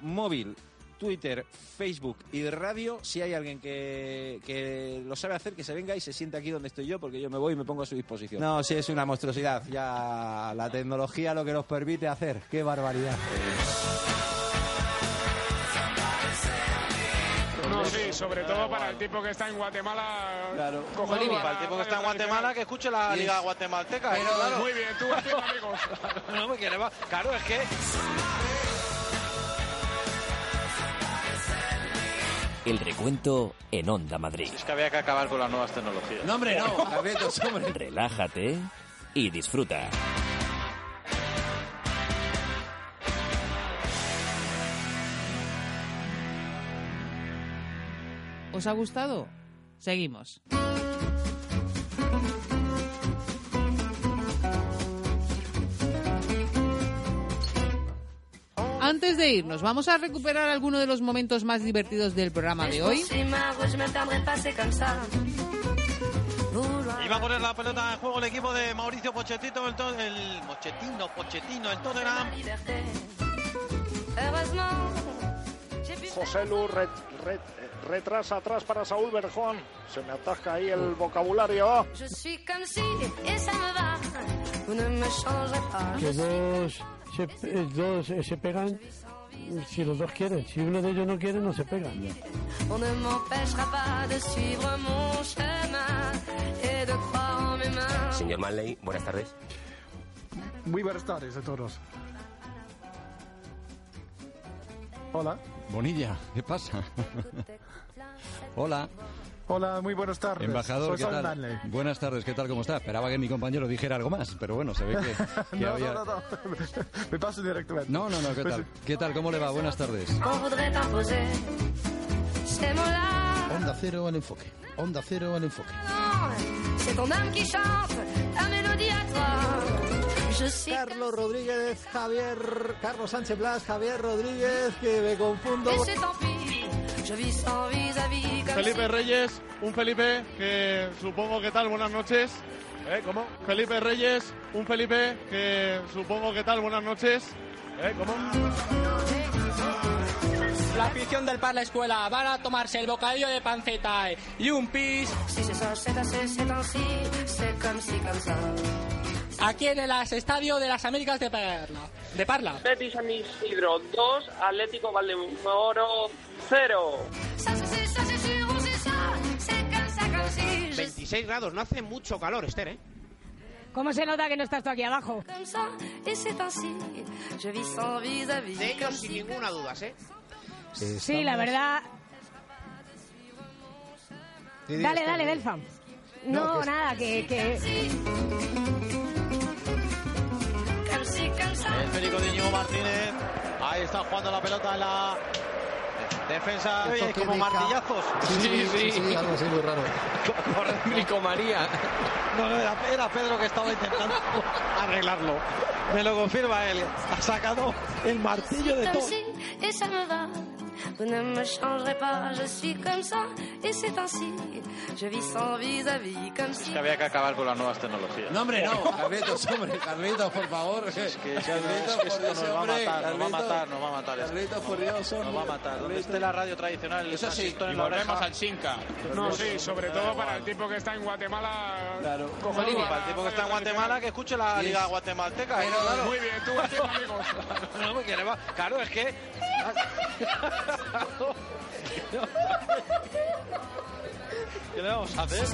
móvil, Twitter, Facebook y radio, si hay alguien que, que lo sabe hacer, que se venga y se siente aquí donde estoy yo, porque yo me voy y me pongo a su disposición. No, sí, es una monstruosidad. Ya la tecnología lo que nos permite hacer. ¡Qué barbaridad! No, sí, sobre todo para el tipo que está en Guatemala. Claro. Bolivia. Para el tipo que está en Guatemala, que escuche la Liga Guatemalteca. ¿eh? Pero- Claro. Muy bien, tú amigos. *laughs* No me quiere más. Claro, es que. El recuento en Onda Madrid. Es que había que acabar con las nuevas tecnologías. No, hombre, no, Carlitos, *laughs* hombre. Relájate y disfruta. ¿Os ha gustado? Seguimos. Antes de irnos, vamos a recuperar algunos de los momentos más divertidos del programa de hoy. Iba a poner la pelota en juego el equipo de Mauricio Pochettino, el, to- el Pochettino, Pochettino, el Tottenham. José Lu ret- ret- retrasa atrás para Saúl Berjón. Se me atasca ahí el vocabulario. Va. Que dos se, eh, dos eh, se pegan si los dos quieren. Si uno de ellos no quiere, no se pegan. On ne m'empêchera pas de suivre mon chemin et de croire en mes mains. Señor Manley, buenas tardes. Muy buenas tardes a todos. Hola. Bonilla, ¿qué pasa? *laughs* Hola. Hola, muy buenas tardes. Embajador, Soy ¿qué tal? Buenas tardes, ¿qué tal? ¿Cómo está? Esperaba que mi compañero dijera algo más, pero bueno, se ve que, *laughs* que no, había... no, no, no. *laughs* Me paso directamente. No, no, no, ¿qué tal? ¿Qué tal? ¿Cómo le va? Buenas tardes. Onda cero al enfoque. Onda cero al enfoque. Carlos Rodríguez, Javier, Carlos Sánchez Blas, Javier Rodríguez, que me confundo. Felipe Reyes, un Felipe que supongo que tal, buenas noches. ¿Eh? ¿Cómo? Felipe Reyes, un Felipe que supongo que tal, buenas noches. ¿Eh? ¿Cómo? La afición del Parla Escuela van a tomarse el bocadillo de panceta y un pis aquí en el estadio de las Américas de Parla. De Parla. Betis San Isidro 2, Atlético Valdemoro 0. Ça, ça, c'est ça, c'est sûr, on sait ça, c'est comme ça, comme si. Je 26 grados, no hace mucho calor, Esther, ¿eh? ¿Cómo se nota que no estás tú aquí abajo? De ellos sin si. ninguna duda, ¿eh? Sí, la verdad. Dale, dale, Delfa. No, nada, que, que si, comme ça. El Férico de Íñigo Martínez. Ahí está jugando la pelota en la defensa. Oye, como martillazos. Sí, sí, sí, algo así muy raro. Rico María. No, no, era, era Pedro que estaba intentando *laughs* arreglarlo. Me lo confirma él. Ha sacado el martillo de todo. Vous ne me changerez pas, je suis comme ça, et c'est ainsi. Je vis sans vis-à-vis comme si. que había que acabar con las nuevas tecnologías. No, hombre, no. Carlitos, hombre, Carlitos, por favor. Es que, es que Carlitos, esto nos va a matar, nos va a Carlitos. matar, nos va a matar. Carlitos, por Dios, hombre. Nos va a matar. Donde Carlitos. esté la radio tradicional, el Eso sí, y volvemos al Chinca. No, sí, sobre todo para el tipo que está en Guatemala. Claro. Para el tipo que está en Guatemala, que escuche la Y liga es- guatemalteca. Pero- claro. Muy bien, tú amigos. *laughs* No, porque le va- Claro, es que... *laughs* ¿Qué le vamos a hacer?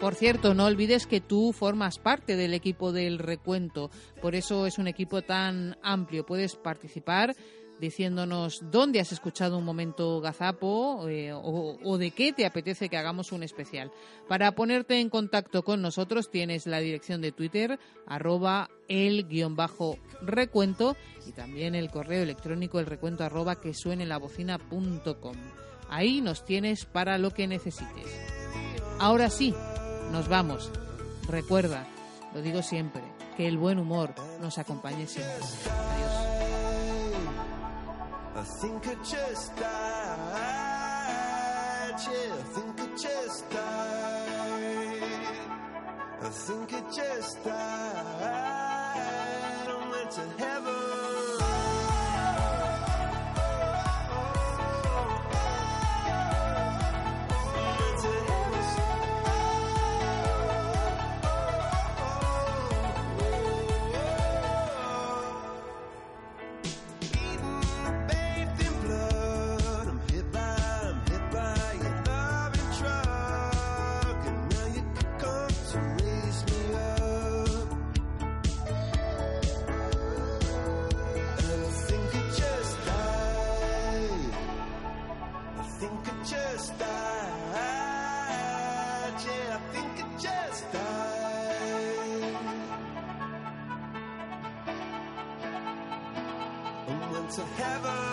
Por cierto, no olvides que tú formas parte del equipo del recuento. Por eso es un equipo tan amplio. Puedes participar diciéndonos dónde has escuchado un momento gazapo eh, o, o de qué te apetece que hagamos un especial. Para ponerte en contacto con nosotros tienes la dirección de Twitter, arroba el guion bajo recuento y también el correo electrónico el recuento arroba que suene la bocina punto com. Ahí nos tienes para lo que necesites. Ahora sí, nos vamos. Recuerda, lo digo siempre, que el buen humor nos acompañe siempre. Adiós. I think I just died. Yeah, I think I just died. I think I just died. I went to heaven. Heaven.